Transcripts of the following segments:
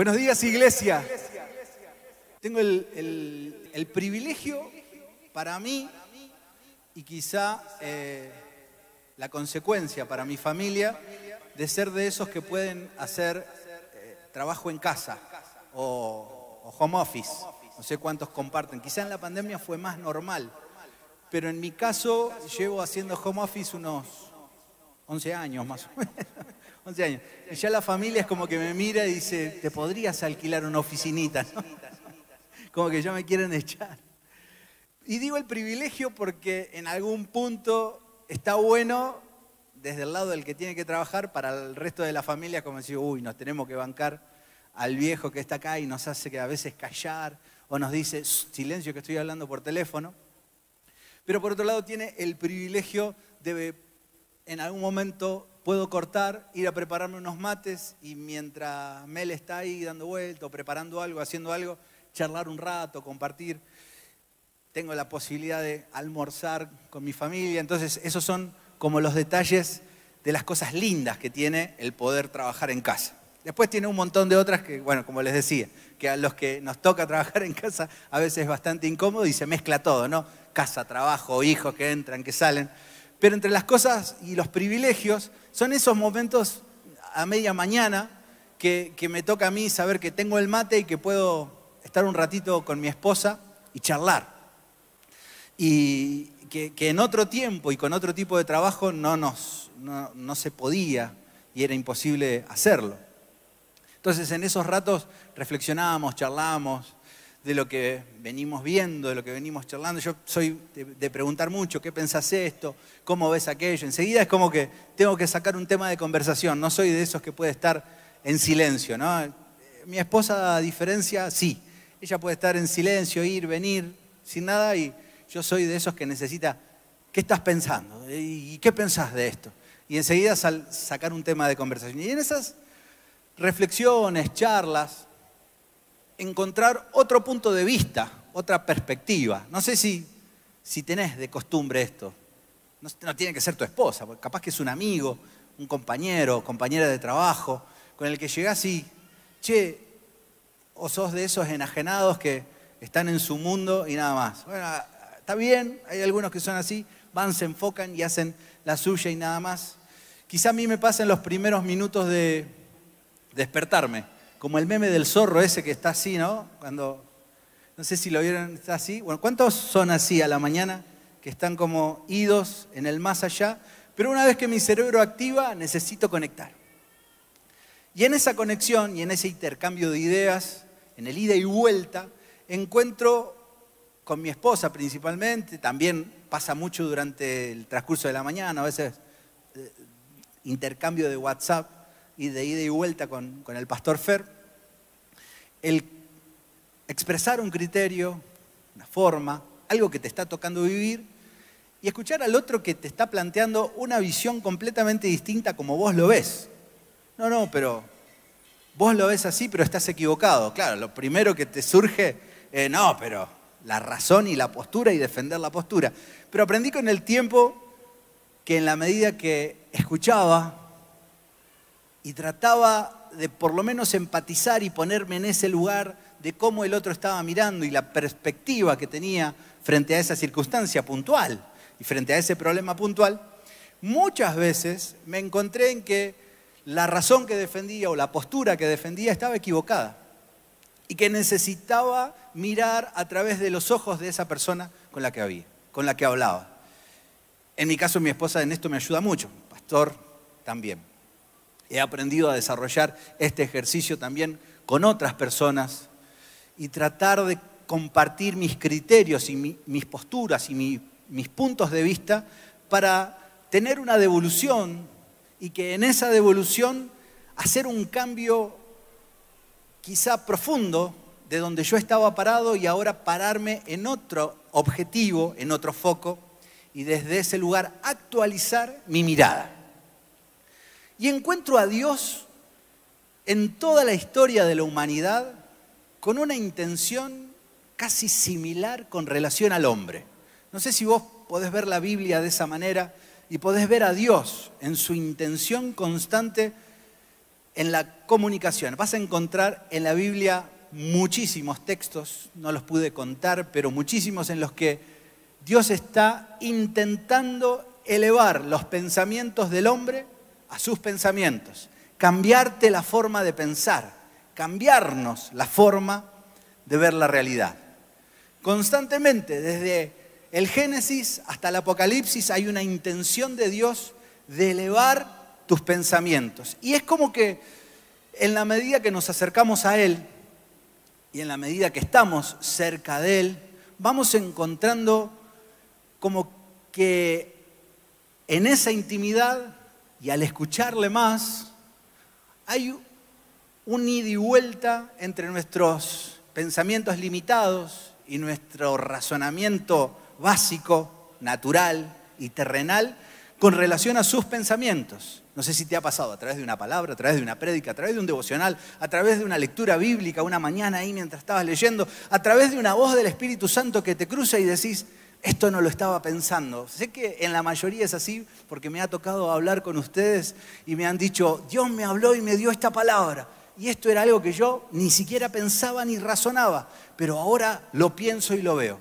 Buenos días, iglesia. Tengo el, privilegio para mí y quizá eh, la consecuencia para mi familia de ser de esos que pueden hacer eh, trabajo en casa o, o home office. No sé cuántos comparten. Quizá en la pandemia fue más normal, pero en mi caso llevo haciendo home office unos 11 años más o menos. 11 años. Y ya la familia es como que me mira y dice, te podrías alquilar una oficinita, Como que ya me quieren echar. Y digo el privilegio porque en algún punto está bueno desde el lado del que tiene que trabajar para el resto de la familia, como decir, uy, nos tenemos que bancar al viejo que está acá y nos hace que a veces callar o nos dice, silencio que estoy hablando por teléfono. Pero por otro lado tiene el privilegio de en algún momento puedo cortar, ir a prepararme unos mates y mientras Mel está ahí dando vueltas, preparando algo, haciendo algo, charlar un rato, compartir. Tengo la posibilidad de almorzar con mi familia. Entonces, esos son como los detalles de las cosas lindas que tiene el poder trabajar en casa. Después tiene un montón de otras que, bueno, como les decía, que a los que nos toca trabajar en casa a veces es bastante incómodo y se mezcla todo, ¿no? Casa, trabajo, hijos que entran, que salen. Pero entre las cosas y los privilegios son esos momentos a media mañana que, me toca a mí saber que tengo el mate y que puedo estar un ratito con mi esposa y charlar. Y que, en otro tiempo y con otro tipo de trabajo no, nos, no se podía y era imposible hacerlo. Entonces en esos ratos reflexionábamos, charlábamos, de lo que venimos viendo, de lo que venimos charlando. Yo soy de, preguntar mucho, ¿qué pensás esto? ¿Cómo ves aquello? Enseguida es como que tengo que sacar un tema de conversación, no soy de esos que puede estar en silencio, ¿no? Mi esposa, a diferencia, sí. Ella puede estar en silencio, ir, venir, sin nada, y yo soy de esos que necesita, ¿qué estás pensando? ¿Y qué pensás de esto? Y enseguida sacar un tema de conversación. Y en esas reflexiones, charlas, encontrar otro punto de vista, otra perspectiva. No sé si, si tenés de costumbre esto. No, tiene que ser tu esposa, porque capaz que es un amigo, un compañero, compañera de trabajo, con el que llegás y, che, o sos de esos enajenados que están en su mundo y nada más. Bueno, está bien, hay algunos que son así, van, se enfocan y hacen la suya y nada más. Quizá a mí me pasen los primeros minutos de despertarme como el meme del zorro ese que está así, ¿no? Cuando, no sé si lo vieron, está así. Bueno, ¿cuántos son así a la mañana? Que están como idos en el más allá. Pero una vez que mi cerebro activa, necesito conectar. Y en esa conexión y en ese intercambio de ideas, en el ida y vuelta, encuentro con mi esposa principalmente, también pasa mucho durante el transcurso de la mañana, a veces eh, intercambio de WhatsApp, y de ida y vuelta con, el pastor Fer, el expresar un criterio, una forma, algo que te está tocando vivir, y escuchar al otro que te está planteando una visión completamente distinta como vos lo ves. No, no, pero vos lo ves así, pero estás equivocado. Claro, lo primero que te surge, eh, no, pero la razón y la postura y defender la postura. Pero aprendí con el tiempo que en la medida que escuchaba, y trataba de por lo menos empatizar y ponerme en ese lugar de cómo el otro estaba mirando y la perspectiva que tenía frente a esa circunstancia puntual y frente a ese problema puntual, muchas veces me encontré en que la razón que defendía o la postura que defendía estaba equivocada y que necesitaba mirar a través de los ojos de esa persona con la que había, con la que hablaba. En mi caso, mi esposa en esto me ayuda mucho, pastor también he aprendido a desarrollar este ejercicio también con otras personas y tratar de compartir mis criterios y mis posturas y mis puntos de vista para tener una devolución y que en esa devolución hacer un cambio quizá profundo de donde yo estaba parado y ahora pararme en otro objetivo, en otro foco y desde ese lugar actualizar mi mirada. Y encuentro a Dios en toda la historia de la humanidad con una intención casi similar con relación al hombre. No sé si vos podés ver la Biblia de esa manera y podés ver a Dios en su intención constante en la comunicación. Vas a encontrar en la Biblia muchísimos textos, no los pude contar, pero muchísimos en los que Dios está intentando elevar los pensamientos del hombre a sus pensamientos, cambiarte la forma de pensar, cambiarnos la forma de ver la realidad. Constantemente, desde el Génesis hasta el Apocalipsis, hay una intención de Dios de elevar tus pensamientos. Y es como que en la medida que nos acercamos a Él y en la medida que estamos cerca de Él, vamos encontrando como que en esa intimidad y al escucharle más, hay un ida y vuelta entre nuestros pensamientos limitados y nuestro razonamiento básico, natural y terrenal con relación a sus pensamientos. No sé si te ha pasado a través de una palabra, a través de una prédica, a través de un devocional, a través de una lectura bíblica, una mañana ahí mientras estabas leyendo, a través de una voz del Espíritu Santo que te cruza y decís, esto no lo estaba pensando. Sé que en la mayoría es así porque me ha tocado hablar con ustedes y me han dicho, Dios me habló y me dio esta palabra. Y esto era algo que yo ni siquiera pensaba ni razonaba, pero ahora lo pienso y lo veo.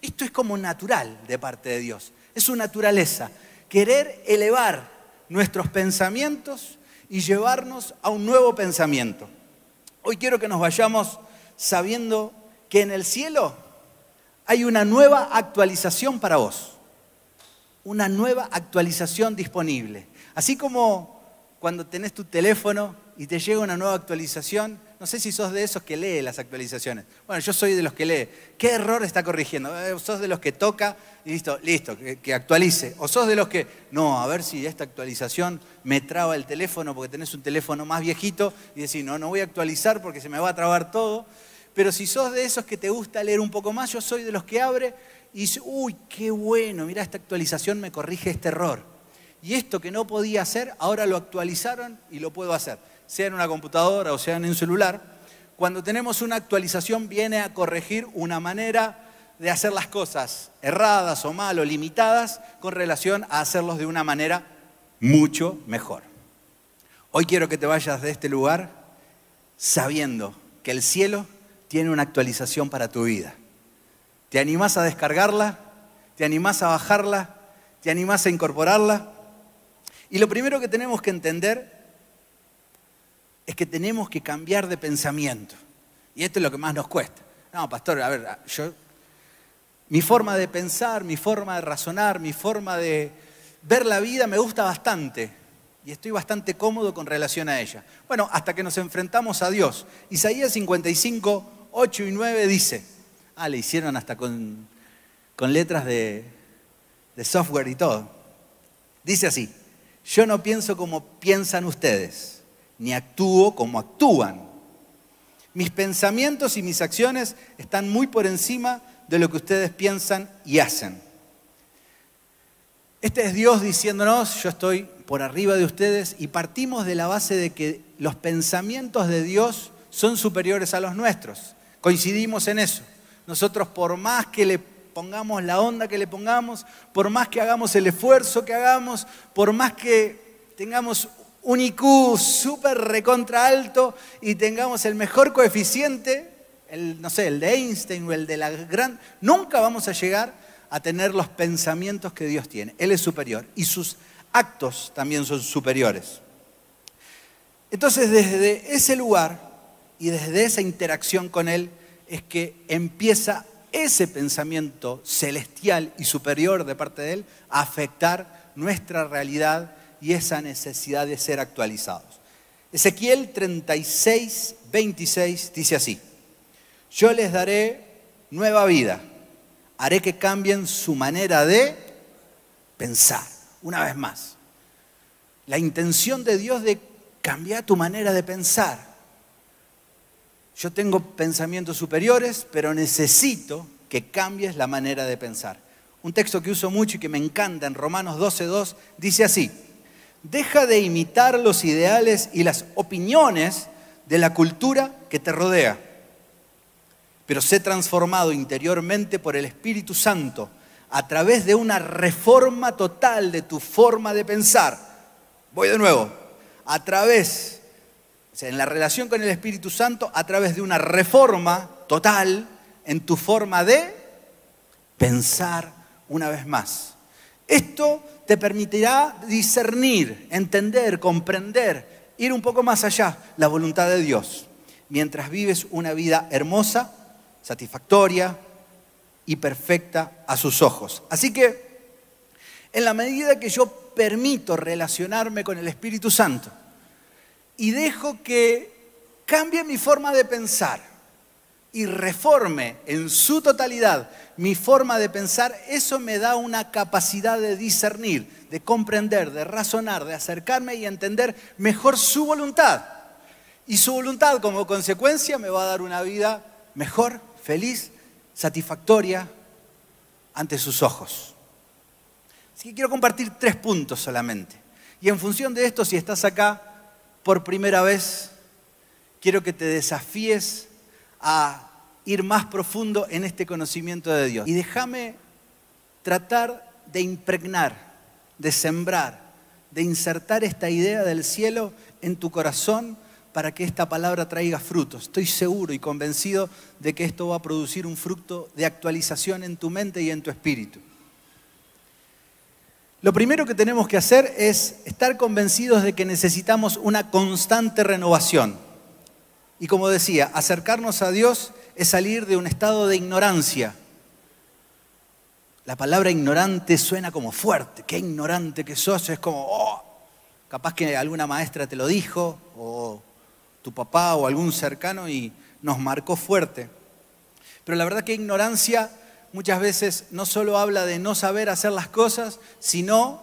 Esto es como natural de parte de Dios, es su naturaleza querer elevar nuestros pensamientos y llevarnos a un nuevo pensamiento. Hoy quiero que nos vayamos sabiendo que en el cielo hay una nueva actualización para vos, una nueva actualización disponible. Así como cuando tenés tu teléfono y te llega una nueva actualización, no sé si sos de esos que lee las actualizaciones. Bueno, yo soy de los que lee. ¿Qué error está corrigiendo? Eh, ¿Sos de los que toca y listo, listo, que, actualice? ¿O sos de los que, no, a ver si esta actualización me traba el teléfono porque tenés un teléfono más viejito y decís, no, no voy a actualizar porque se me va a trabar todo? Pero si sos de esos que te gusta leer un poco más, yo soy de los que abre y dice, uy, qué bueno, mira, esta actualización me corrige este error. Y esto que no podía hacer, ahora lo actualizaron y lo puedo hacer sea en una computadora o sea en un celular, cuando tenemos una actualización viene a corregir una manera de hacer las cosas erradas o mal o limitadas con relación a hacerlos de una manera mucho mejor. Hoy quiero que te vayas de este lugar sabiendo que el cielo tiene una actualización para tu vida. ¿Te animás a descargarla? ¿Te animás a bajarla? ¿Te animás a incorporarla? Y lo primero que tenemos que entender es que tenemos que cambiar de pensamiento. Y esto es lo que más nos cuesta. No, pastor, a ver, yo, mi forma de pensar, mi forma de razonar, mi forma de ver la vida me gusta bastante y estoy bastante cómodo con relación a ella. Bueno, hasta que nos enfrentamos a Dios. Isaías 55, 8 y 9 dice, ah, le hicieron hasta con, con letras de, de software y todo. Dice así, yo no pienso como piensan ustedes ni actúo como actúan. Mis pensamientos y mis acciones están muy por encima de lo que ustedes piensan y hacen. Este es Dios diciéndonos, yo estoy por arriba de ustedes y partimos de la base de que los pensamientos de Dios son superiores a los nuestros. Coincidimos en eso. Nosotros por más que le pongamos la onda que le pongamos, por más que hagamos el esfuerzo que hagamos, por más que tengamos un IQ súper recontra alto y tengamos el mejor coeficiente, el, no sé, el de Einstein o el de la gran, nunca vamos a llegar a tener los pensamientos que Dios tiene. Él es superior y sus actos también son superiores. Entonces, desde ese lugar y desde esa interacción con Él es que empieza ese pensamiento celestial y superior de parte de Él a afectar nuestra realidad y esa necesidad de ser actualizados. Ezequiel 36, 26 dice así, yo les daré nueva vida, haré que cambien su manera de pensar, una vez más. La intención de Dios de cambiar tu manera de pensar. Yo tengo pensamientos superiores, pero necesito que cambies la manera de pensar. Un texto que uso mucho y que me encanta en Romanos 12.2 dice así, Deja de imitar los ideales y las opiniones de la cultura que te rodea, pero sé transformado interiormente por el Espíritu Santo a través de una reforma total de tu forma de pensar. Voy de nuevo, a través o sea, en la relación con el Espíritu Santo a través de una reforma total en tu forma de pensar una vez más. Esto te permitirá discernir, entender, comprender, ir un poco más allá, la voluntad de Dios, mientras vives una vida hermosa, satisfactoria y perfecta a sus ojos. Así que, en la medida que yo permito relacionarme con el Espíritu Santo y dejo que cambie mi forma de pensar, y reforme en su totalidad mi forma de pensar, eso me da una capacidad de discernir, de comprender, de razonar, de acercarme y entender mejor su voluntad. Y su voluntad como consecuencia me va a dar una vida mejor, feliz, satisfactoria ante sus ojos. Así que quiero compartir tres puntos solamente. Y en función de esto, si estás acá por primera vez, quiero que te desafíes a ir más profundo en este conocimiento de Dios. Y déjame tratar de impregnar, de sembrar, de insertar esta idea del cielo en tu corazón para que esta palabra traiga frutos. Estoy seguro y convencido de que esto va a producir un fruto de actualización en tu mente y en tu espíritu. Lo primero que tenemos que hacer es estar convencidos de que necesitamos una constante renovación. Y como decía, acercarnos a Dios es salir de un estado de ignorancia. La palabra ignorante suena como fuerte. Qué ignorante que sos. Es como, oh, capaz que alguna maestra te lo dijo, o tu papá o algún cercano y nos marcó fuerte. Pero la verdad que ignorancia muchas veces no solo habla de no saber hacer las cosas, sino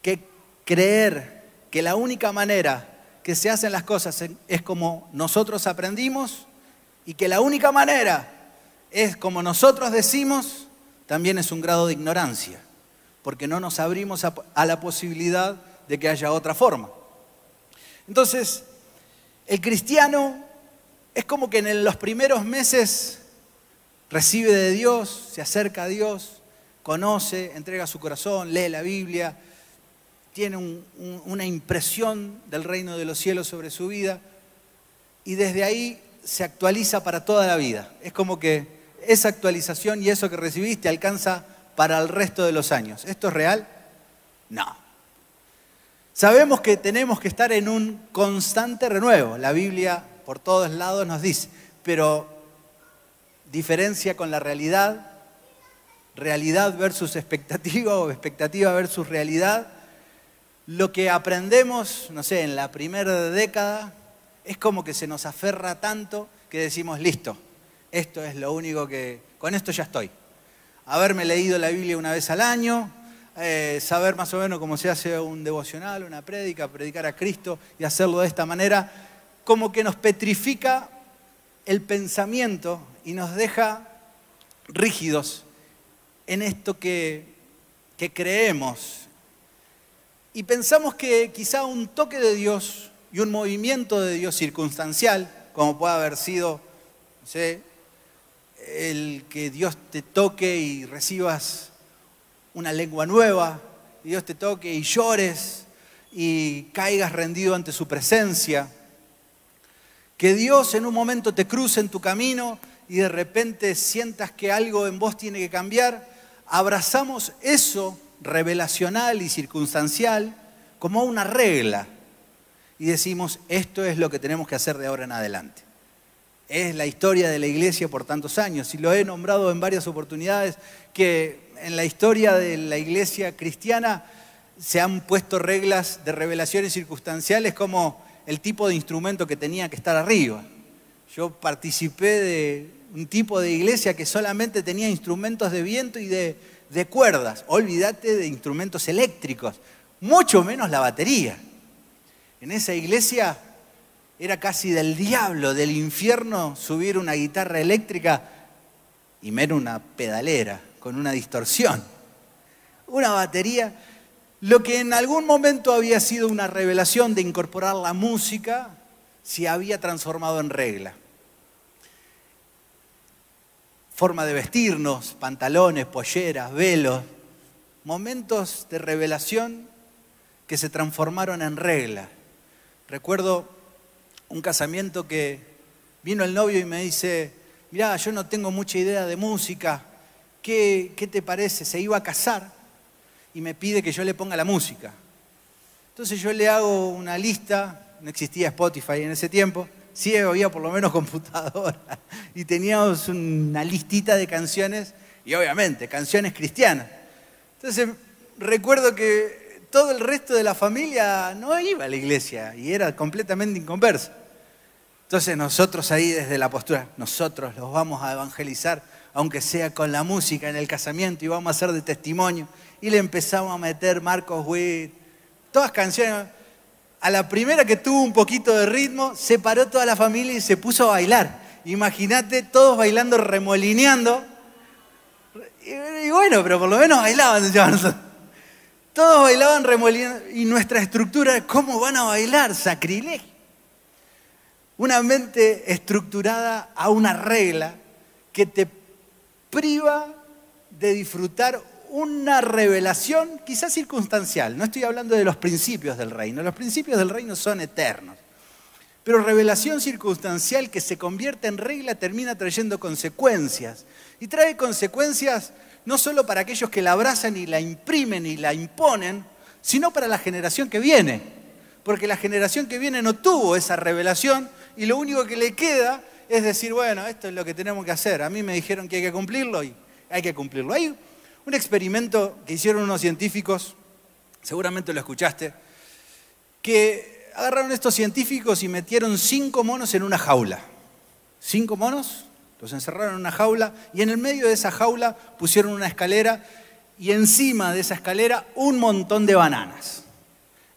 que creer que la única manera que se hacen las cosas es como nosotros aprendimos y que la única manera es como nosotros decimos, también es un grado de ignorancia, porque no nos abrimos a, la posibilidad de que haya otra forma. Entonces, el cristiano es como que en los primeros meses recibe de Dios, se acerca a Dios, conoce, entrega su corazón, lee la Biblia, tiene una impresión del reino de los cielos sobre su vida y desde ahí se actualiza para toda la vida. Es como que esa actualización y eso que recibiste alcanza para el resto de los años. ¿Esto es real? No. Sabemos que tenemos que estar en un constante renuevo. La Biblia por todos lados nos dice, pero diferencia con la realidad, realidad versus expectativa o expectativa versus realidad. Lo que aprendemos, no sé, en la primera década es como que se nos aferra tanto que decimos, listo, esto es lo único que, con esto ya estoy. Haberme leído la Biblia una vez al año, eh, saber más o menos cómo se hace un devocional, una prédica, predicar a Cristo y hacerlo de esta manera, como que nos petrifica el pensamiento y nos deja rígidos en esto que, que creemos. Y pensamos que quizá un toque de Dios y un movimiento de Dios circunstancial, como puede haber sido, no sé, el que Dios te toque y recibas una lengua nueva, Dios te toque y llores y caigas rendido ante su presencia. Que Dios en un momento te cruce en tu camino y de repente sientas que algo en vos tiene que cambiar. Abrazamos eso revelacional y circunstancial como una regla y decimos, esto es lo que tenemos que hacer de ahora en adelante. Es la historia de la iglesia por tantos años y lo he nombrado en varias oportunidades que en la historia de la iglesia cristiana se han puesto reglas de revelaciones circunstanciales como el tipo de instrumento que tenía que estar arriba. Yo participé de un tipo de iglesia que solamente tenía instrumentos de viento y de, cuerdas. Olvídate de instrumentos eléctricos, mucho menos la batería. En esa iglesia era casi del diablo, del infierno, subir una guitarra eléctrica y menos una pedalera con una distorsión. Una batería, lo que en algún momento había sido una revelación de incorporar la música, se había transformado en regla. Forma de vestirnos, pantalones, polleras, velos, momentos de revelación que se transformaron en regla. Recuerdo un casamiento que vino el novio y me dice, mirá, yo no tengo mucha idea de música, ¿qué, qué te parece? Se iba a casar y me pide que yo le ponga la música. Entonces yo le hago una lista, no existía Spotify en ese tiempo, sí había por lo menos computadora, y teníamos una listita de canciones, y obviamente canciones cristianas. Entonces recuerdo que todo el resto de la familia no iba a la iglesia y era completamente inconverso. Entonces nosotros ahí desde la postura, nosotros los vamos a evangelizar, aunque sea con la música en el casamiento, y vamos a hacer de testimonio. Y le empezamos a meter Marcos Witt, todas canciones. A la primera que tuvo un poquito de ritmo, se paró toda la familia y se puso a bailar. Imagínate todos bailando, remolineando. Y bueno, pero por lo menos bailaban. Todos bailaban remolineando. Y nuestra estructura, ¿cómo van a bailar? Sacrilegio. Una mente estructurada a una regla que te priva de disfrutar una revelación quizás circunstancial. No estoy hablando de los principios del reino. Los principios del reino son eternos. Pero revelación circunstancial que se convierte en regla termina trayendo consecuencias. Y trae consecuencias no solo para aquellos que la abrazan y la imprimen y la imponen, sino para la generación que viene. Porque la generación que viene no tuvo esa revelación y lo único que le queda es decir, bueno, esto es lo que tenemos que hacer. A mí me dijeron que hay que cumplirlo y hay que cumplirlo. Hay un experimento que hicieron unos científicos, seguramente lo escuchaste, que agarraron estos científicos y metieron cinco monos en una jaula. Cinco monos, los encerraron en una jaula y en el medio de esa jaula pusieron una escalera y encima de esa escalera un montón de bananas.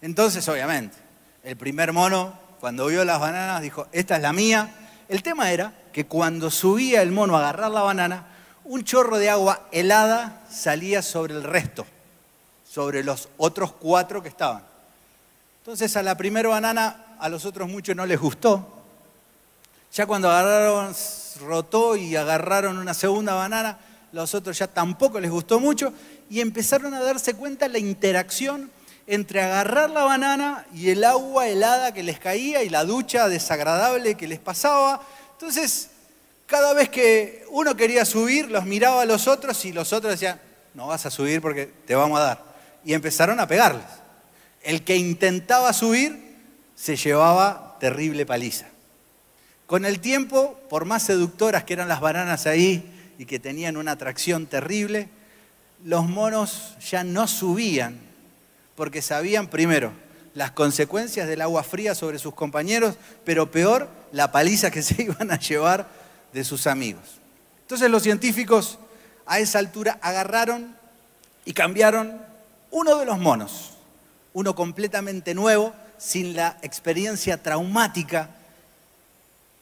Entonces, obviamente, el primer mono cuando vio las bananas dijo, esta es la mía. El tema era que cuando subía el mono a agarrar la banana, un chorro de agua helada salía sobre el resto, sobre los otros cuatro que estaban. Entonces a la primera banana a los otros muchos no les gustó. Ya cuando agarraron, rotó y agarraron una segunda banana, los otros ya tampoco les gustó mucho y empezaron a darse cuenta la interacción entre agarrar la banana y el agua helada que les caía y la ducha desagradable que les pasaba. Entonces, cada vez que uno quería subir, los miraba a los otros y los otros decían, no vas a subir porque te vamos a dar. Y empezaron a pegarles. El que intentaba subir se llevaba terrible paliza. Con el tiempo, por más seductoras que eran las bananas ahí y que tenían una atracción terrible, los monos ya no subían porque sabían primero las consecuencias del agua fría sobre sus compañeros, pero peor, la paliza que se iban a llevar de sus amigos. Entonces los científicos a esa altura agarraron y cambiaron uno de los monos, uno completamente nuevo, sin la experiencia traumática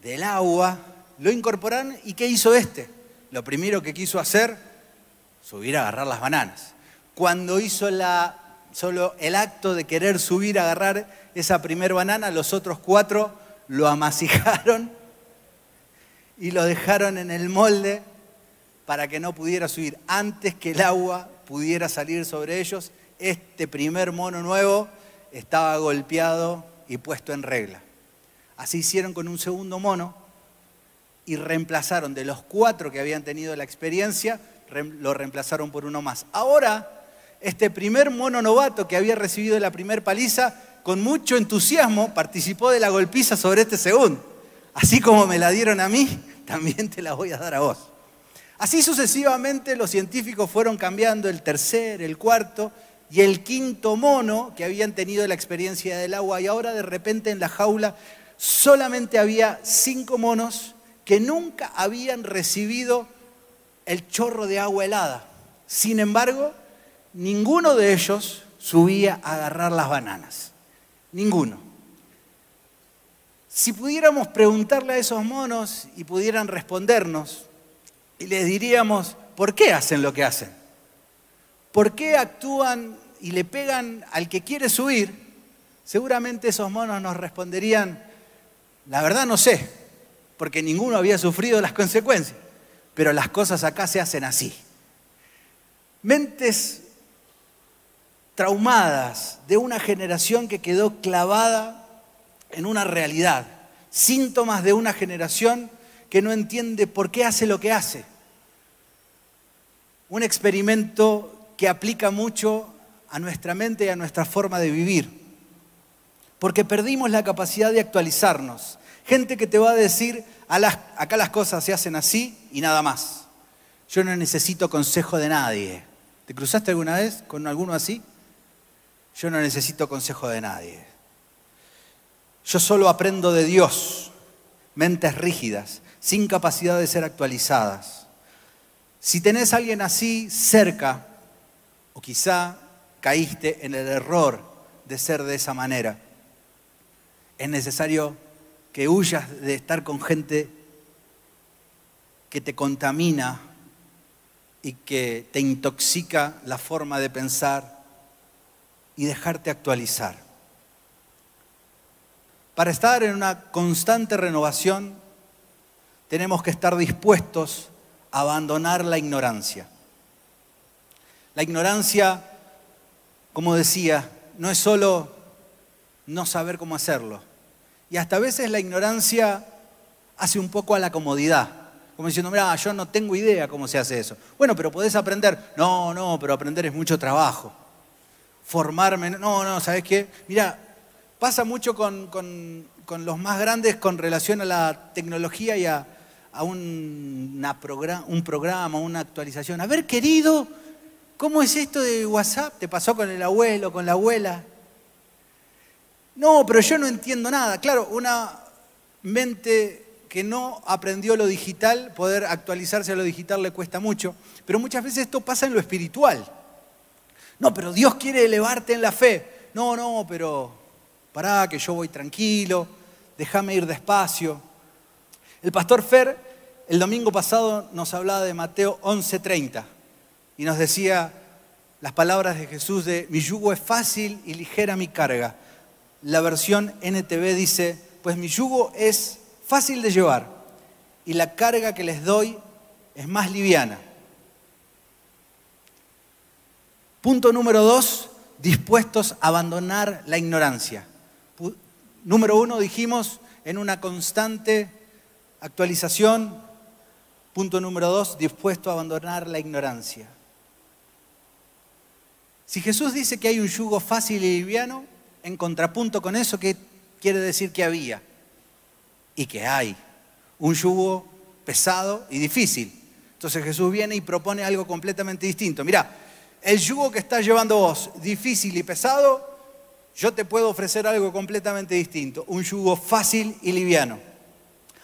del agua, lo incorporaron y ¿qué hizo este? Lo primero que quiso hacer, subir a agarrar las bananas. Cuando hizo solo el acto de querer subir a agarrar esa primer banana, los otros cuatro lo amasijaron y lo dejaron en el molde para que no pudiera subir. Antes que el agua pudiera salir sobre ellos, este primer mono nuevo estaba golpeado y puesto en regla. Así hicieron con un segundo mono y reemplazaron de los cuatro que habían tenido la experiencia, lo reemplazaron por uno más. Ahora este primer mono novato que había recibido la primer paliza, con mucho entusiasmo participó de la golpiza sobre este segundo. Así como me la dieron a mí, también te la voy a dar a vos. Así sucesivamente los científicos fueron cambiando el tercer, el cuarto y el quinto mono que habían tenido la experiencia del agua y ahora de repente en la jaula solamente había cinco monos que nunca habían recibido el chorro de agua helada. Sin embargo, ninguno de ellos subía a agarrar las bananas. Ninguno. Si pudiéramos preguntarle a esos monos y pudieran respondernos, y les diríamos, ¿por qué hacen lo que hacen? ¿Por qué actúan y le pegan al que quiere subir? Seguramente esos monos nos responderían, la verdad no sé, porque ninguno había sufrido las consecuencias, pero las cosas acá se hacen así. Mentes traumadas de una generación que quedó clavada en una realidad, síntomas de una generación que no entiende por qué hace lo que hace. Un experimento que aplica mucho a nuestra mente y a nuestra forma de vivir. Porque perdimos la capacidad de actualizarnos. Gente que te va a decir, acá las cosas se hacen así y nada más. Yo no necesito consejo de nadie. ¿Te cruzaste alguna vez con alguno así? Yo no necesito consejo de nadie. Yo solo aprendo de Dios. Mentes rígidas, sin capacidad de ser actualizadas. Si tenés a alguien así cerca, o quizá caíste en el error de ser de esa manera, es necesario que huyas de estar con gente que te contamina y que te intoxica la forma de pensar y dejarte actualizar. Para estar en una constante renovación tenemos que estar dispuestos a abandonar la ignorancia. La ignorancia, como decía, no es solo no saber cómo hacerlo. Y hasta a veces la ignorancia hace un poco a la comodidad. Como diciendo, mira, yo no tengo idea cómo se hace eso. Bueno, pero podés aprender. No, no, pero aprender es mucho trabajo. Formarme, no, no, ¿sabes qué? Mira, pasa mucho con, los más grandes con relación a la tecnología y a, un programa, una actualización. A ver, querido, ¿cómo es esto de WhatsApp? ¿Te pasó con el abuelo, con la abuela? No, pero yo no entiendo nada. Claro, una mente que no aprendió lo digital, poder actualizarse a lo digital le cuesta mucho, pero muchas veces esto pasa en lo espiritual. No, pero Dios quiere elevarte en la fe. No, no, pero pará, que yo voy tranquilo, déjame ir despacio. El pastor Fer el domingo pasado nos hablaba de Mateo 11:30 y nos decía las palabras de Jesús de mi yugo es fácil y ligera mi carga. La versión NTV dice, pues mi yugo es fácil de llevar y la carga que les doy es más liviana. Punto número dos, dispuestos a abandonar la ignorancia. Número uno, dijimos, en una constante actualización. Punto número dos, dispuesto a abandonar la ignorancia. Si Jesús dice que hay un yugo fácil y liviano, en contrapunto con eso, ¿qué quiere decir que había? y que hay un yugo pesado y difícil. Entonces Jesús viene y propone algo completamente distinto. Mira, el yugo que estás llevando vos, difícil y pesado, yo te puedo ofrecer algo completamente distinto, un yugo fácil y liviano.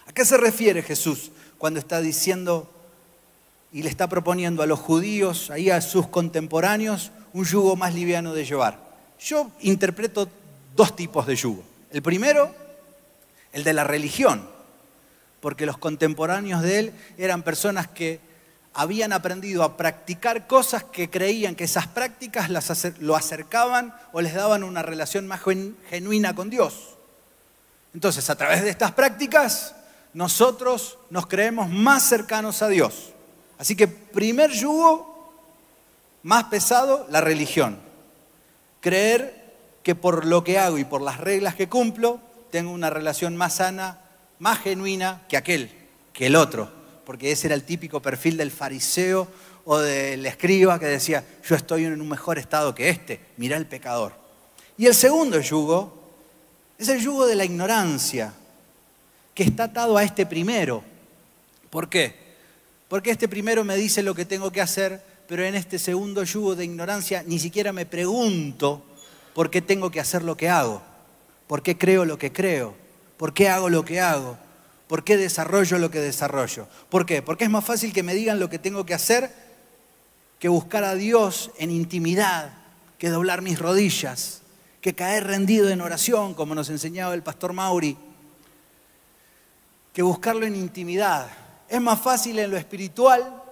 ¿A qué se refiere Jesús cuando está diciendo y le está proponiendo a los judíos, ahí a sus contemporáneos, un yugo más liviano de llevar? Yo interpreto dos tipos de yugo. El primero el de la religión, porque los contemporáneos de él eran personas que habían aprendido a practicar cosas que creían que esas prácticas lo acercaban o les daban una relación más genuina con Dios. Entonces, a través de estas prácticas, nosotros nos creemos más cercanos a Dios. Así que primer yugo, más pesado, la religión. Creer que por lo que hago y por las reglas que cumplo, tengo una relación más sana, más genuina que aquel, que el otro, porque ese era el típico perfil del fariseo o del escriba que decía, yo estoy en un mejor estado que este, mira el pecador. Y el segundo yugo es el yugo de la ignorancia, que está atado a este primero. ¿Por qué? Porque este primero me dice lo que tengo que hacer, pero en este segundo yugo de ignorancia ni siquiera me pregunto por qué tengo que hacer lo que hago. ¿Por qué creo lo que creo? ¿Por qué hago lo que hago? ¿Por qué desarrollo lo que desarrollo? ¿Por qué? Porque es más fácil que me digan lo que tengo que hacer que buscar a Dios en intimidad, que doblar mis rodillas, que caer rendido en oración, como nos enseñaba el pastor Mauri, que buscarlo en intimidad. Es más fácil en lo espiritual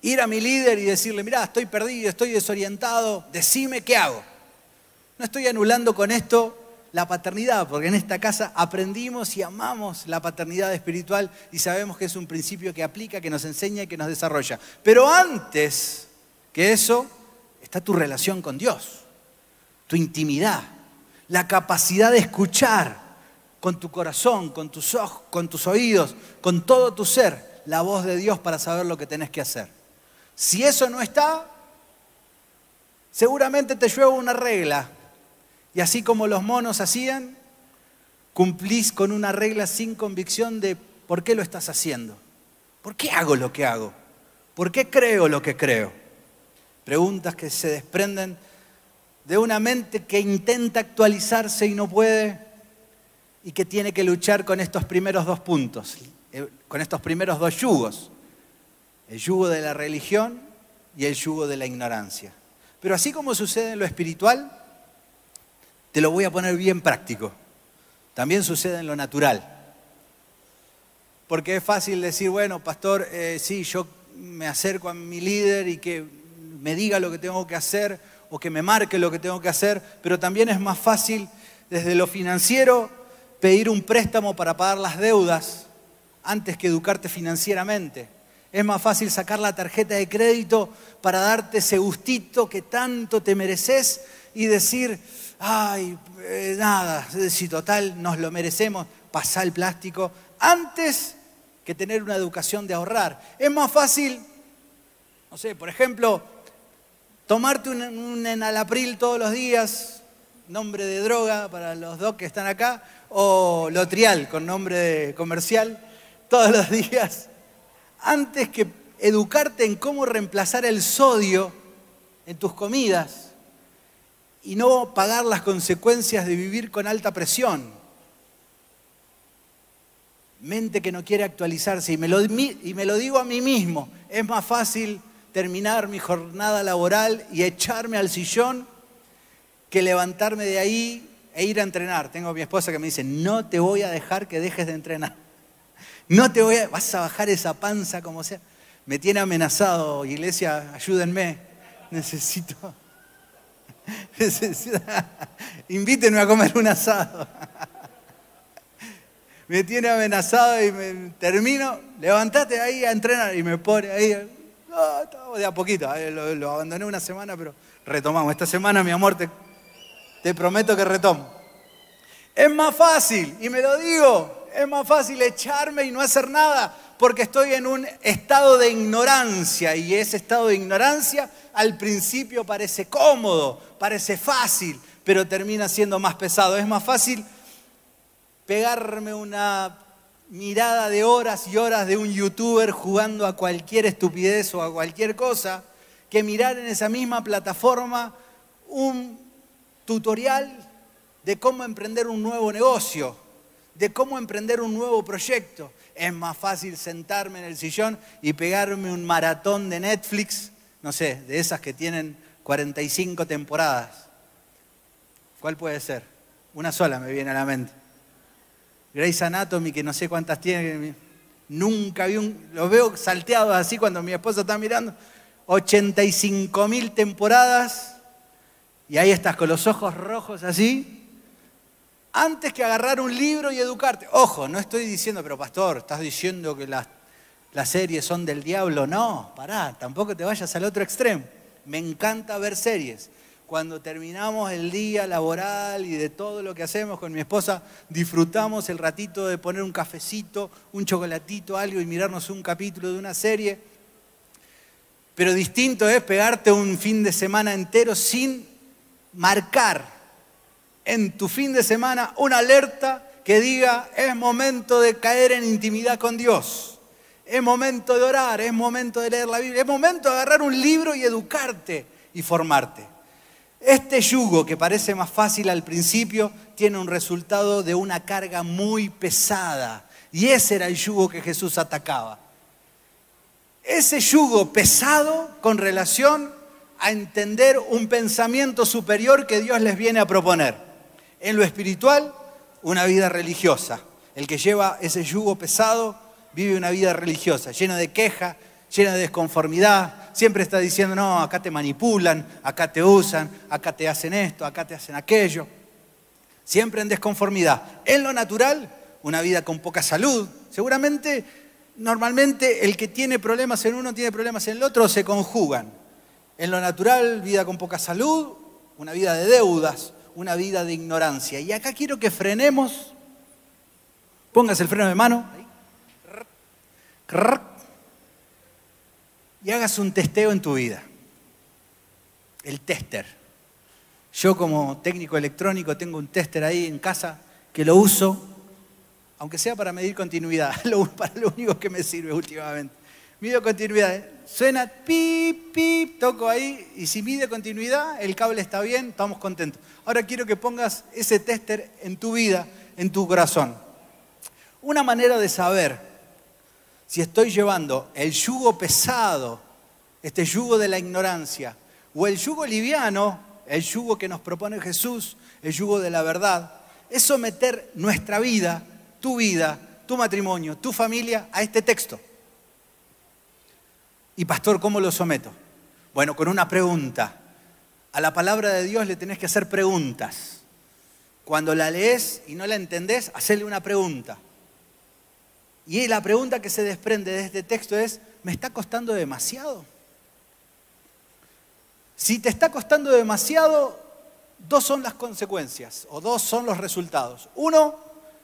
ir a mi líder y decirle, mira, estoy perdido, estoy desorientado, decime qué hago. No estoy anulando con esto la paternidad, porque en esta casa aprendimos y amamos la paternidad espiritual y sabemos que es un principio que aplica, que nos enseña y que nos desarrolla. Pero antes que eso está tu relación con Dios, tu intimidad, la capacidad de escuchar con tu corazón, con tus ojos, con tus oídos, con todo tu ser, la voz de Dios para saber lo que tenés que hacer. Si eso no está, seguramente te llueva una regla. Y así como los monos hacían, cumplís con una regla sin convicción de por qué lo estás haciendo. ¿Por qué hago lo que hago? ¿Por qué creo lo que creo? Preguntas que se desprenden de una mente que intenta actualizarse y no puede y que tiene que luchar con estos primeros dos puntos, eh, con estos primeros dos yugos, el yugo de la religión y el yugo de la ignorancia. Pero así como sucede en lo espiritual, te lo voy a poner bien práctico. También sucede en lo natural. Porque es fácil decir, bueno, pastor, eh, sí, yo me acerco a mi líder y que me diga lo que tengo que hacer o que me marque lo que tengo que hacer, pero también es más fácil desde lo financiero pedir un préstamo para pagar las deudas antes que educarte financieramente. Es más fácil sacar la tarjeta de crédito para darte ese gustito que tanto te mereces y decir, ay, eh, nada, si total nos lo merecemos, pasar el plástico, antes que tener una educación de ahorrar. Es más fácil, no sé, por ejemplo, tomarte un, un enalapril todos los días, nombre de droga para los dos que están acá, o Lotrial con nombre comercial, todos los días, antes que educarte en cómo reemplazar el sodio en tus comidas y no pagar las consecuencias de vivir con alta presión. Mente que no quiere actualizarse y me lo, y me lo digo a mí mismo, es más fácil terminar mi jornada laboral y echarme al sillón que levantarme de ahí e ir a entrenar. Tengo a mi esposa que me dice, no te voy a dejar que dejes de entrenar. No te voy a, vas a bajar esa panza como sea. Me tiene amenazado, iglesia, ayúdenme. Necesito, invítenme a comer un asado. Me tiene amenazado y me termino, levantate ahí a entrenar y me pone ahí. de a poquito, lo, lo abandoné una semana, pero retomamos. Esta semana, mi amor, te, te prometo que retomo. Es más fácil, y me lo digo, es más fácil echarme y no hacer nada porque estoy en un estado de ignorancia y ese estado de ignorancia al principio parece cómodo, parece fácil, pero termina siendo más pesado. Es más fácil pegarme una mirada de horas y horas de un youtuber jugando a cualquier estupidez o a cualquier cosa que mirar en esa misma plataforma un tutorial de cómo emprender un nuevo negocio, de cómo emprender un nuevo proyecto. Es más fácil sentarme en el sillón y pegarme un maratón de Netflix, no sé, de esas que tienen 45 temporadas. ¿Cuál puede ser? Una sola me viene a la mente. Grey's Anatomy, que no sé cuántas tiene, nunca vi un... Lo veo salteados así cuando mi esposa está mirando. 85 mil temporadas y ahí estás con los ojos rojos así, antes que agarrar un libro y educarte. Ojo, no estoy diciendo, pero pastor, estás diciendo que las, las series son del diablo. No, pará, tampoco te vayas al otro extremo. Me encanta ver series. Cuando terminamos el día laboral y de todo lo que hacemos con mi esposa, disfrutamos el ratito de poner un cafecito, un chocolatito, algo y mirarnos un capítulo de una serie. Pero distinto es pegarte un fin de semana entero sin marcar en tu fin de semana una alerta que diga, es momento de caer en intimidad con Dios, es momento de orar, es momento de leer la Biblia, es momento de agarrar un libro y educarte y formarte. Este yugo que parece más fácil al principio tiene un resultado de una carga muy pesada y ese era el yugo que Jesús atacaba. Ese yugo pesado con relación a entender un pensamiento superior que Dios les viene a proponer. En lo espiritual, una vida religiosa. El que lleva ese yugo pesado vive una vida religiosa, llena de queja, llena de desconformidad. Siempre está diciendo, no, acá te manipulan, acá te usan, acá te hacen esto, acá te hacen aquello. Siempre en desconformidad. En lo natural, una vida con poca salud. Seguramente, normalmente el que tiene problemas en uno tiene problemas en el otro, se conjugan. En lo natural, vida con poca salud, una vida de deudas, una vida de ignorancia. Y acá quiero que frenemos Pongas el freno de mano y hagas un testeo en tu vida. El tester. Yo como técnico electrónico tengo un tester ahí en casa que lo uso, aunque sea para medir continuidad, para lo único que me sirve últimamente. Mido continuidad, ¿eh? suena pip, pip, toco ahí y si mide continuidad, el cable está bien, estamos contentos. Ahora quiero que pongas ese tester en tu vida, en tu corazón. Una manera de saber si estoy llevando el yugo pesado, este yugo de la ignorancia, o el yugo liviano, el yugo que nos propone Jesús, el yugo de la verdad, es someter nuestra vida, tu vida, tu matrimonio, tu familia a este texto. Y pastor, ¿cómo lo someto? Bueno, con una pregunta. A la palabra de Dios le tenés que hacer preguntas. Cuando la lees y no la entendés, hacele una pregunta. Y la pregunta que se desprende de este texto es, ¿me está costando demasiado? Si te está costando demasiado, dos son las consecuencias o dos son los resultados. Uno,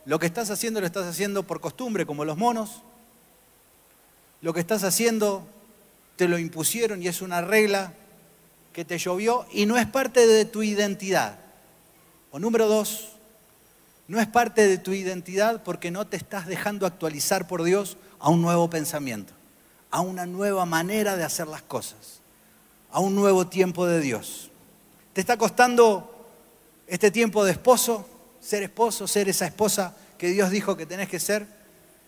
lo que estás haciendo lo estás haciendo por costumbre, como los monos. Lo que estás haciendo te lo impusieron y es una regla que te llovió y no es parte de tu identidad. O número dos, no es parte de tu identidad porque no te estás dejando actualizar por Dios a un nuevo pensamiento, a una nueva manera de hacer las cosas, a un nuevo tiempo de Dios. ¿Te está costando este tiempo de esposo, ser esposo, ser esa esposa que Dios dijo que tenés que ser?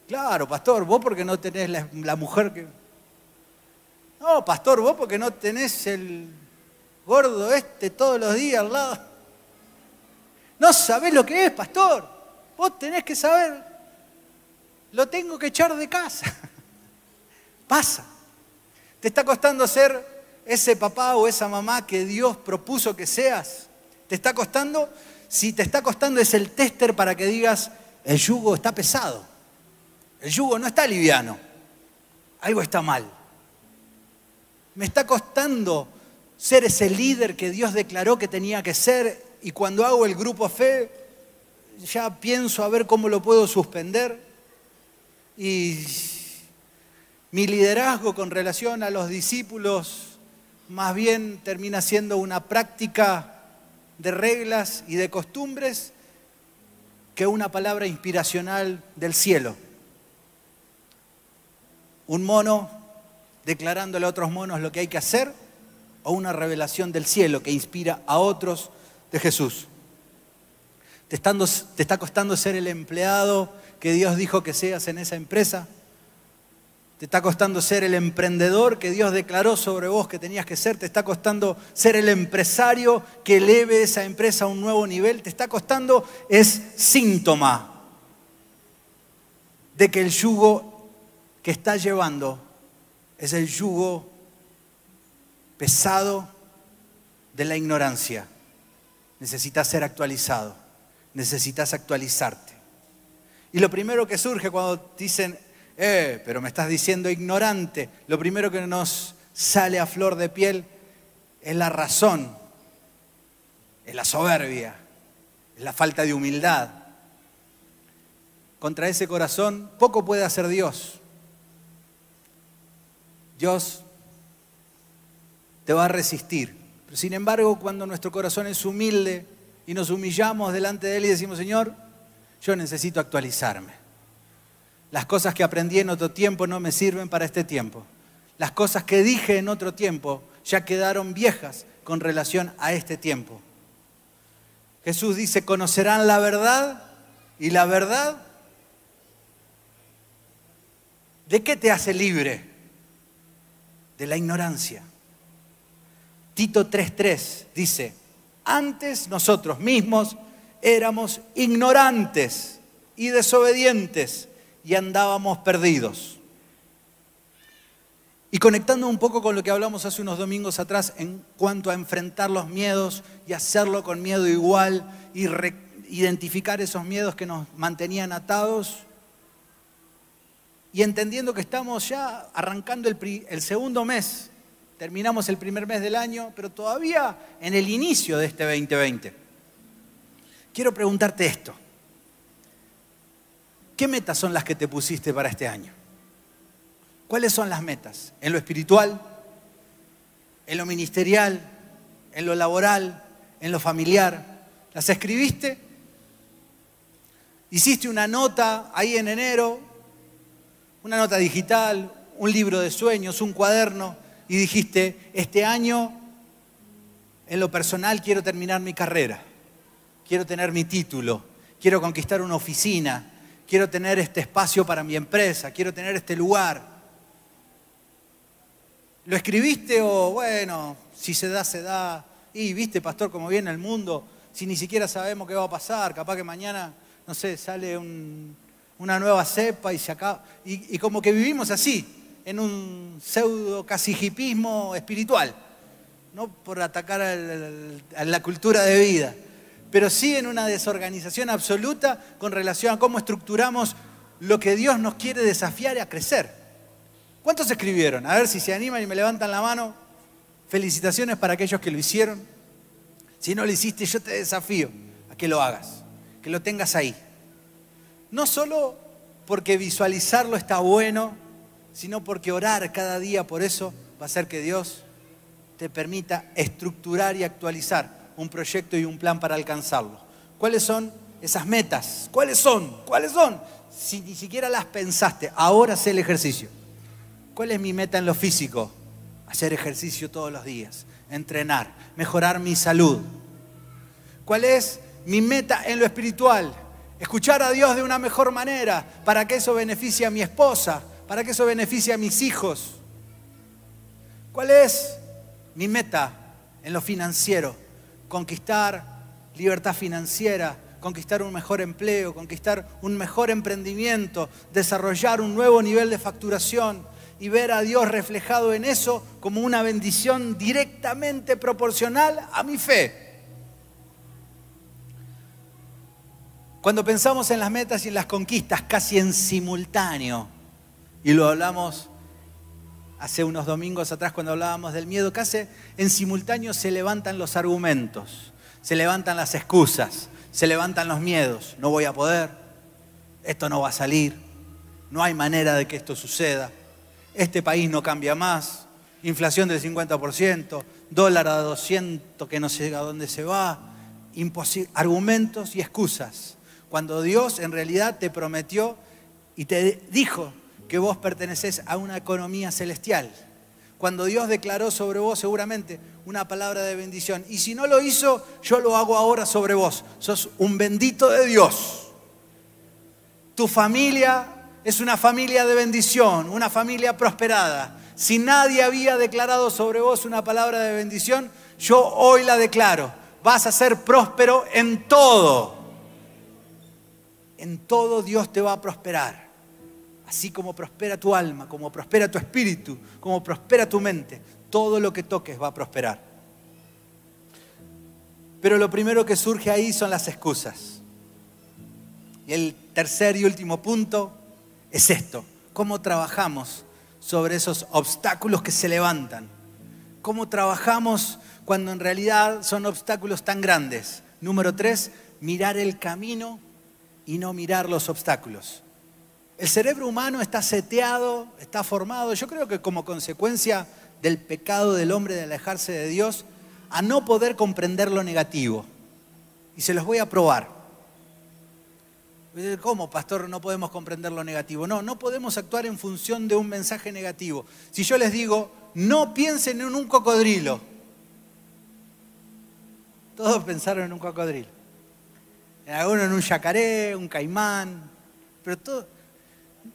Claro, pastor, vos porque no tenés la, mujer que, no, pastor, vos porque no tenés el gordo este todos los días al lado. No sabés lo que es, pastor. Vos tenés que saber. Lo tengo que echar de casa. Pasa. ¿Te está costando ser ese papá o esa mamá que Dios propuso que seas? ¿Te está costando? Si te está costando es el tester para que digas, el yugo está pesado. El yugo no está liviano. Algo está mal. Me está costando ser ese líder que Dios declaró que tenía que ser y cuando hago el grupo fe ya pienso a ver cómo lo puedo suspender. Y mi liderazgo con relación a los discípulos más bien termina siendo una práctica de reglas y de costumbres que una palabra inspiracional del cielo. Un mono declarándole a otros monos lo que hay que hacer, o una revelación del cielo que inspira a otros de Jesús. ¿Te, ¿Te está costando ser el empleado que Dios dijo que seas en esa empresa? ¿Te está costando ser el emprendedor que Dios declaró sobre vos que tenías que ser? ¿Te está costando ser el empresario que eleve esa empresa a un nuevo nivel? ¿Te está costando? Es síntoma de que el yugo que está llevando es el yugo pesado de la ignorancia. Necesitas ser actualizado, necesitas actualizarte. Y lo primero que surge cuando dicen, eh, pero me estás diciendo ignorante, lo primero que nos sale a flor de piel es la razón, es la soberbia, es la falta de humildad. Contra ese corazón poco puede hacer Dios. Dios te va a resistir. Sin embargo, cuando nuestro corazón es humilde y nos humillamos delante de Él y decimos, Señor, yo necesito actualizarme. Las cosas que aprendí en otro tiempo no me sirven para este tiempo. Las cosas que dije en otro tiempo ya quedaron viejas con relación a este tiempo. Jesús dice, conocerán la verdad y la verdad, ¿de qué te hace libre? de la ignorancia. Tito 3.3 dice, antes nosotros mismos éramos ignorantes y desobedientes y andábamos perdidos. Y conectando un poco con lo que hablamos hace unos domingos atrás en cuanto a enfrentar los miedos y hacerlo con miedo igual y identificar esos miedos que nos mantenían atados, y entendiendo que estamos ya arrancando el, segundo mes, terminamos el primer mes del año, pero todavía en el inicio de este 2020. Quiero preguntarte esto. ¿Qué metas son las que te pusiste para este año? ¿Cuáles son las metas? ¿En lo espiritual? ¿En lo ministerial? ¿En lo laboral? ¿En lo familiar? ¿Las escribiste? ¿Hiciste una nota ahí en enero? ¿Una nota digital? ¿Un libro de sueños? ¿Un cuaderno? Y dijiste, este año en lo personal quiero terminar mi carrera, quiero tener mi título, quiero conquistar una oficina, quiero tener este espacio para mi empresa, quiero tener este lugar. ¿Lo escribiste o bueno, si se da, se da? Y viste, pastor, cómo viene el mundo, si ni siquiera sabemos qué va a pasar, capaz que mañana, no sé, sale una nueva cepa y se acaba. Y, como que vivimos así, en un pseudo casi hipismo espiritual, no por atacar a la cultura de vida, pero sí en una desorganización absoluta con relación a cómo estructuramos lo que Dios nos quiere desafiar a crecer. ¿Cuántos escribieron? A ver si se animan y me levantan la mano. Felicitaciones para aquellos que lo hicieron. Si no lo hiciste, yo te desafío a que lo hagas, que lo tengas ahí. No solo porque visualizarlo está bueno, sino porque orar cada día por eso va a hacer que Dios te permita estructurar y actualizar un proyecto y un plan para alcanzarlo. ¿Cuáles son esas metas? ¿Cuáles son? ¿Cuáles son? Si ni siquiera las pensaste, ahora sé el ejercicio. ¿Cuál es mi meta en lo físico? Hacer ejercicio todos los días, entrenar, mejorar mi salud. ¿Cuál es mi meta en lo espiritual? Escuchar a Dios de una mejor manera para que eso beneficie a mi esposa, para que eso beneficie a mis hijos. ¿Cuál es mi meta en lo financiero? Conquistar libertad financiera, conquistar un mejor empleo, conquistar un mejor emprendimiento, desarrollar un nuevo nivel de facturación, y ver a Dios reflejado en eso como una bendición directamente proporcional a mi fe. Cuando pensamos en las metas y en las conquistas casi en simultáneo, y lo hablamos hace unos domingos atrás cuando hablábamos del miedo, casi en simultáneo se levantan los argumentos, se levantan las excusas, se levantan los miedos. No voy a poder, esto no va a salir, no hay manera de que esto suceda este país no cambia más, inflación del 50%, dólar a 200 que no sé a dónde se va, argumentos y excusas. Cuando Dios en realidad te prometió y te dijo que vos perteneces a una economía celestial. Cuando Dios declaró sobre vos seguramente una palabra de bendición. Y si no lo hizo, yo lo hago ahora sobre vos. Sos un bendito de Dios. Tu familia es una familia de bendición, una familia prosperada. Si nadie había declarado sobre vos una palabra de bendición, yo hoy la declaro. Vas a ser próspero en todo. En todo Dios te va a prosperar. Así como prospera tu alma, como prospera tu espíritu, como prospera tu mente, todo lo que toques va a prosperar. Pero lo primero que surge ahí son las excusas. Y el tercer y último punto es esto, cómo trabajamos sobre esos obstáculos que se levantan, cómo trabajamos cuando en realidad son obstáculos tan grandes. Número tres, mirar el camino y no mirar los obstáculos. El cerebro humano está seteado, está formado, yo creo que como consecuencia del pecado del hombre de alejarse de Dios, a no poder comprender lo negativo. Y se los voy a probar. ¿Cómo, pastor, no podemos comprender lo negativo? No, no podemos actuar en función de un mensaje negativo. Si yo les digo, no piensen en un cocodrilo, todos pensaron en un cocodrilo. En alguno en un yacaré, un caimán, pero todo,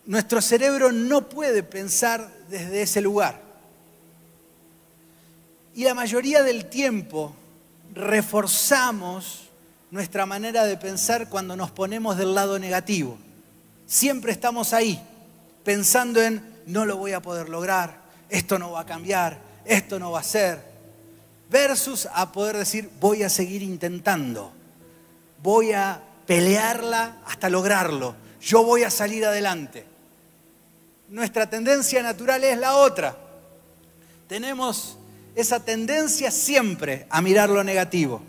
nuestro cerebro no puede pensar desde ese lugar. Y la mayoría del tiempo reforzamos nuestra manera de pensar cuando nos ponemos del lado negativo. Siempre estamos ahí, pensando en, no lo voy a poder lograr, esto no va a cambiar, esto no va a ser, versus a poder decir, voy a seguir intentando, voy a pelearla hasta lograrlo, yo voy a salir adelante. Nuestra tendencia natural es la otra. Tenemos esa tendencia siempre a mirar lo negativo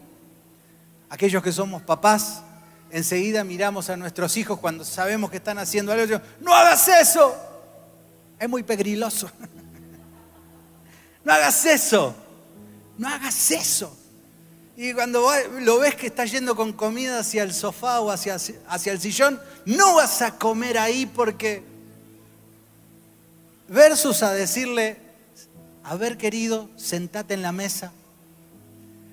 aquellos que somos papás, enseguida miramos a nuestros hijos cuando sabemos que están haciendo algo y decimos, no hagas eso. Es muy pegriloso. No hagas eso. No hagas eso. Y cuando lo ves que está yendo con comida hacia el sofá o hacia, hacia el sillón, no vas a comer ahí porque... Versus a decirle, a ver querido, sentate en la mesa.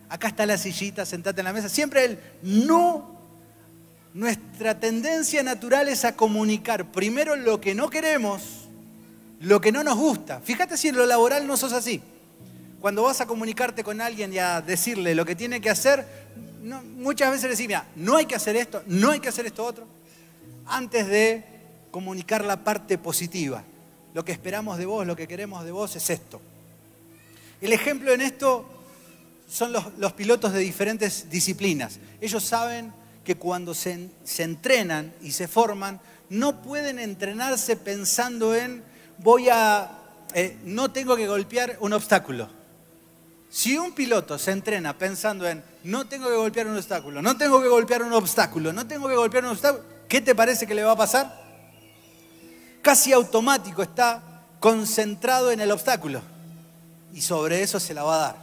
Acá está la sillita, sentate en la mesa. Siempre el no. Nuestra tendencia natural es a comunicar primero lo que no queremos lo que no nos gusta. Fíjate si en lo laboral no sos así. Cuando vas a comunicarte con alguien y a decirle lo que tiene que hacer, muchas veces le decís, mira, no hay que hacer esto, no hay que hacer esto otro, antes de comunicar la parte positiva. Lo que esperamos de vos, lo que queremos de vos es esto. El ejemplo en esto son los, pilotos de diferentes disciplinas. Ellos saben que cuando se entrenan y se forman, no pueden entrenarse pensando en voy a, eh, no tengo que golpear un obstáculo. Si un piloto se entrena pensando en, no tengo que golpear un obstáculo, no tengo que golpear un obstáculo, no tengo que golpear un obstáculo, ¿qué te parece que le va a pasar? Casi automático está concentrado en el obstáculo y sobre eso se la va a dar.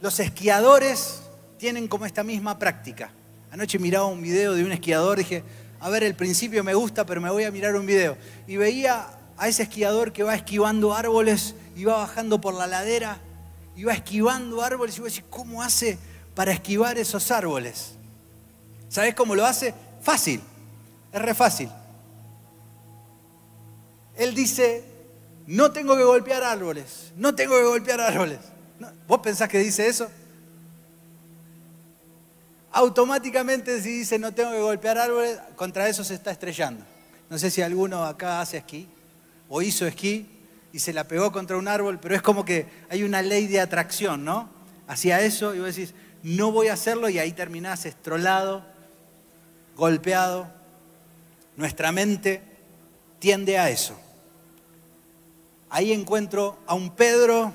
Los esquiadores tienen como esta misma práctica. Anoche miraba un video de un esquiador dije, a ver, el principio me gusta, pero me voy a mirar un video. Y veía a ese esquiador que va esquivando árboles y va bajando por la ladera y va esquivando árboles. Y voy a decir, ¿cómo hace para esquivar esos árboles? ¿Sabes cómo lo hace? Fácil, es re fácil. Él dice, no tengo que golpear árboles, no tengo que golpear árboles. ¿Vos pensás que dice eso? automáticamente si dice no tengo que golpear árboles, contra eso se está estrellando. No sé si alguno acá hace esquí o hizo esquí y se la pegó contra un árbol, pero es como que hay una ley de atracción, ¿no? Hacia eso y vos decís, no voy a hacerlo y ahí terminás estrolado, golpeado. Nuestra mente tiende a eso. Ahí encuentro a un Pedro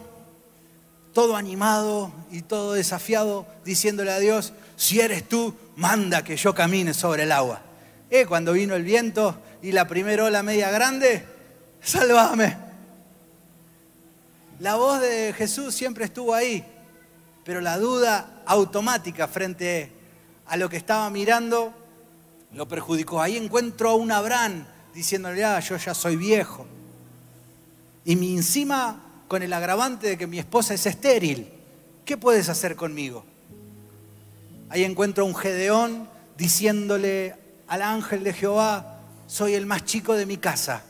todo animado y todo desafiado, diciéndole a Dios, si eres tú, manda que yo camine sobre el agua. Eh, cuando vino el viento y la primera ola media grande, sálvame. La voz de Jesús siempre estuvo ahí, pero la duda automática frente a lo que estaba mirando lo perjudicó. Ahí encuentro a un Abraham diciéndole, ah, yo ya soy viejo. Y mi encima con el agravante de que mi esposa es estéril. ¿Qué puedes hacer conmigo? Ahí encuentro a un Gedeón diciéndole al ángel de Jehová, soy el más chico de mi casa,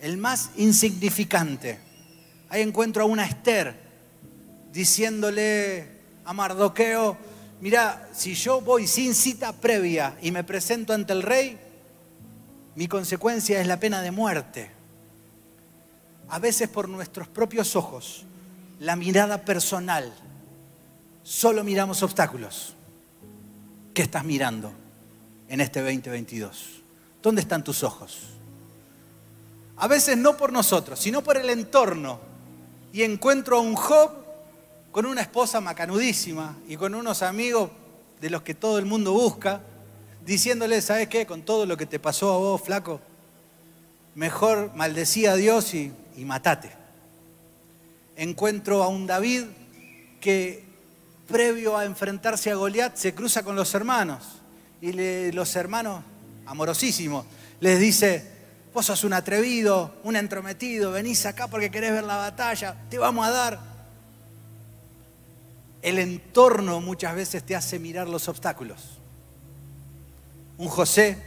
el más insignificante. Ahí encuentro a una Esther diciéndole a Mardoqueo, mira, si yo voy sin cita previa y me presento ante el rey, mi consecuencia es la pena de muerte a veces por nuestros propios ojos, la mirada personal, solo miramos obstáculos. ¿Qué estás mirando en este 2022? ¿Dónde están tus ojos? A veces no por nosotros, sino por el entorno. Y encuentro a un Job con una esposa macanudísima y con unos amigos de los que todo el mundo busca, diciéndole, ¿sabes qué? Con todo lo que te pasó a vos, flaco, mejor maldecía a Dios y matate. Encuentro a un David que previo a enfrentarse a Goliat se cruza con los hermanos y los hermanos, amorosísimos, les dice, vos sos un atrevido, un entrometido, venís acá porque querés ver la batalla, te vamos a dar. El entorno muchas veces te hace mirar los obstáculos. Un José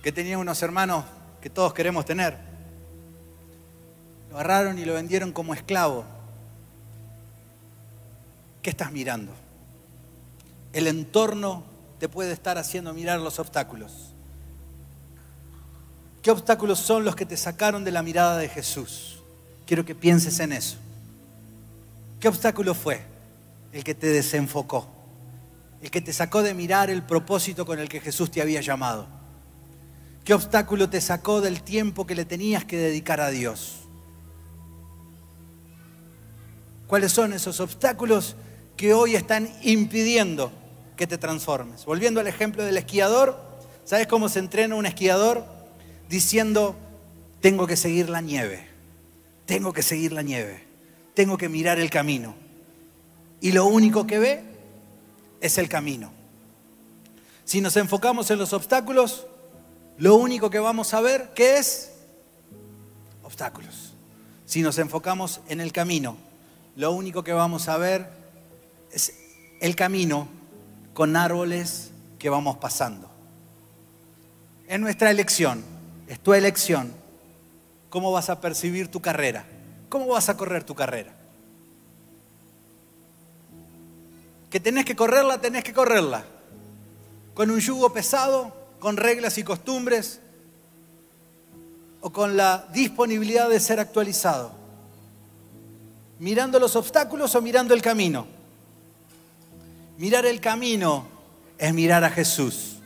que tenía unos hermanos que todos queremos tener, lo agarraron y lo vendieron como esclavo. ¿Qué estás mirando? El entorno te puede estar haciendo mirar los obstáculos. ¿Qué obstáculos son los que te sacaron de la mirada de Jesús? Quiero que pienses en eso. ¿Qué obstáculo fue el que te desenfocó? El que te sacó de mirar el propósito con el que Jesús te había llamado. ¿Qué obstáculo te sacó del tiempo que le tenías que dedicar a Dios? ¿Cuáles son esos obstáculos que hoy están impidiendo que te transformes. Volviendo al ejemplo del esquiador, ¿sabes cómo se entrena un esquiador? Diciendo, tengo que seguir la nieve, tengo que seguir la nieve, tengo que mirar el camino. Y lo único que ve es el camino. Si nos enfocamos en los obstáculos, lo único que vamos a ver, ¿qué es? Obstáculos. Si nos enfocamos en el camino, lo único que vamos a ver es el camino con árboles que vamos pasando. Es nuestra elección, es tu elección. ¿Cómo vas a percibir tu carrera? ¿Cómo vas a correr tu carrera? Que tenés que correrla, tenés que correrla. Con un yugo pesado, con reglas y costumbres, o con la disponibilidad de ser actualizado. Mirando los obstáculos o mirando el camino. Mirar el camino es mirar a Jesús.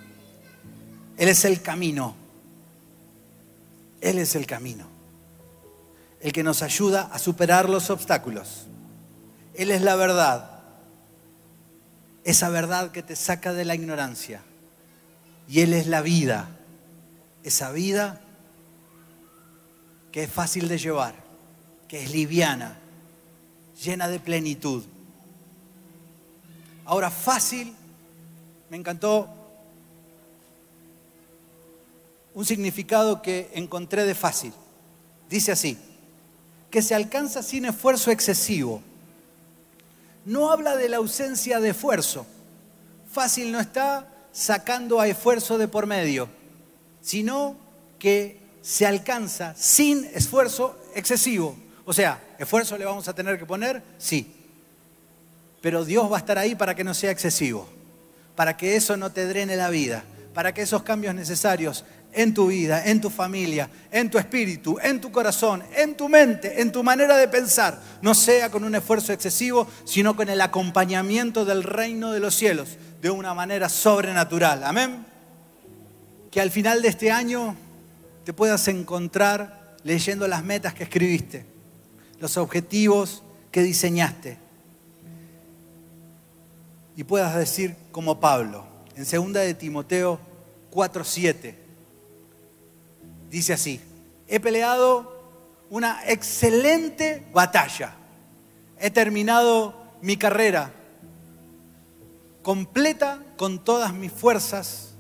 Él es el camino. Él es el camino. El que nos ayuda a superar los obstáculos. Él es la verdad. Esa verdad que te saca de la ignorancia. Y Él es la vida. Esa vida que es fácil de llevar, que es liviana, llena de plenitud. Ahora, fácil, me encantó un significado que encontré de fácil. Dice así, que se alcanza sin esfuerzo excesivo. No habla de la ausencia de esfuerzo. Fácil no está sacando a esfuerzo de por medio, sino que se alcanza sin esfuerzo excesivo. O sea, esfuerzo le vamos a tener que poner, sí, pero Dios va a estar ahí para que no sea excesivo, para que eso no te drene la vida, para que esos cambios necesarios en tu vida, en tu familia, en tu espíritu, en tu corazón, en tu mente, en tu manera de pensar, no sea con un esfuerzo excesivo, sino con el acompañamiento del reino de los cielos de una manera sobrenatural. Amén. Que al final de este año te puedas encontrar leyendo las metas que escribiste, los objetivos que diseñaste y puedas decir como Pablo, en 2 de Timoteo 4:7, dice así, he peleado una excelente batalla, he terminado mi carrera completa con todas mis fuerzas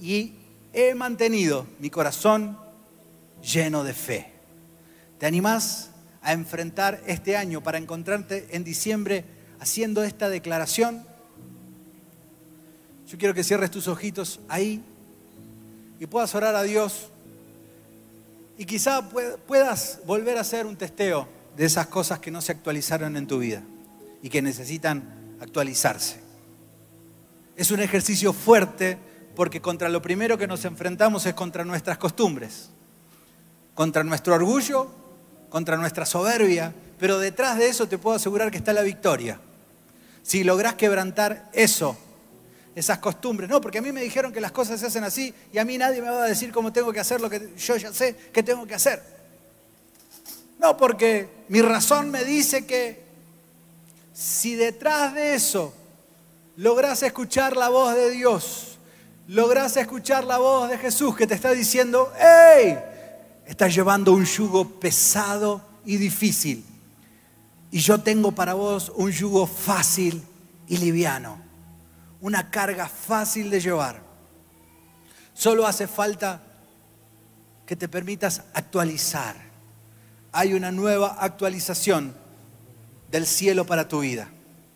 y he mantenido mi corazón lleno de fe. ¿Te animás a enfrentar este año para encontrarte en diciembre haciendo esta declaración? Yo quiero que cierres tus ojitos ahí y puedas orar a Dios y quizá puedas volver a hacer un testeo de esas cosas que no se actualizaron en tu vida y que necesitan actualizarse. Es un ejercicio fuerte porque contra lo primero que nos enfrentamos es contra nuestras costumbres, contra nuestro orgullo, contra nuestra soberbia, pero detrás de eso te puedo asegurar que está la victoria. Si lográs quebrantar eso esas costumbres. No, porque a mí me dijeron que las cosas se hacen así y a mí nadie me va a decir cómo tengo que hacer lo que yo ya sé que tengo que hacer. No, porque mi razón me dice que si detrás de eso logras escuchar la voz de Dios, logras escuchar la voz de Jesús que te está diciendo, ¡hey! Estás llevando un yugo pesado y difícil. Y yo tengo para vos un yugo fácil y liviano una carga fácil de llevar. Solo hace falta que te permitas actualizar. Hay una nueva actualización del cielo para tu vida.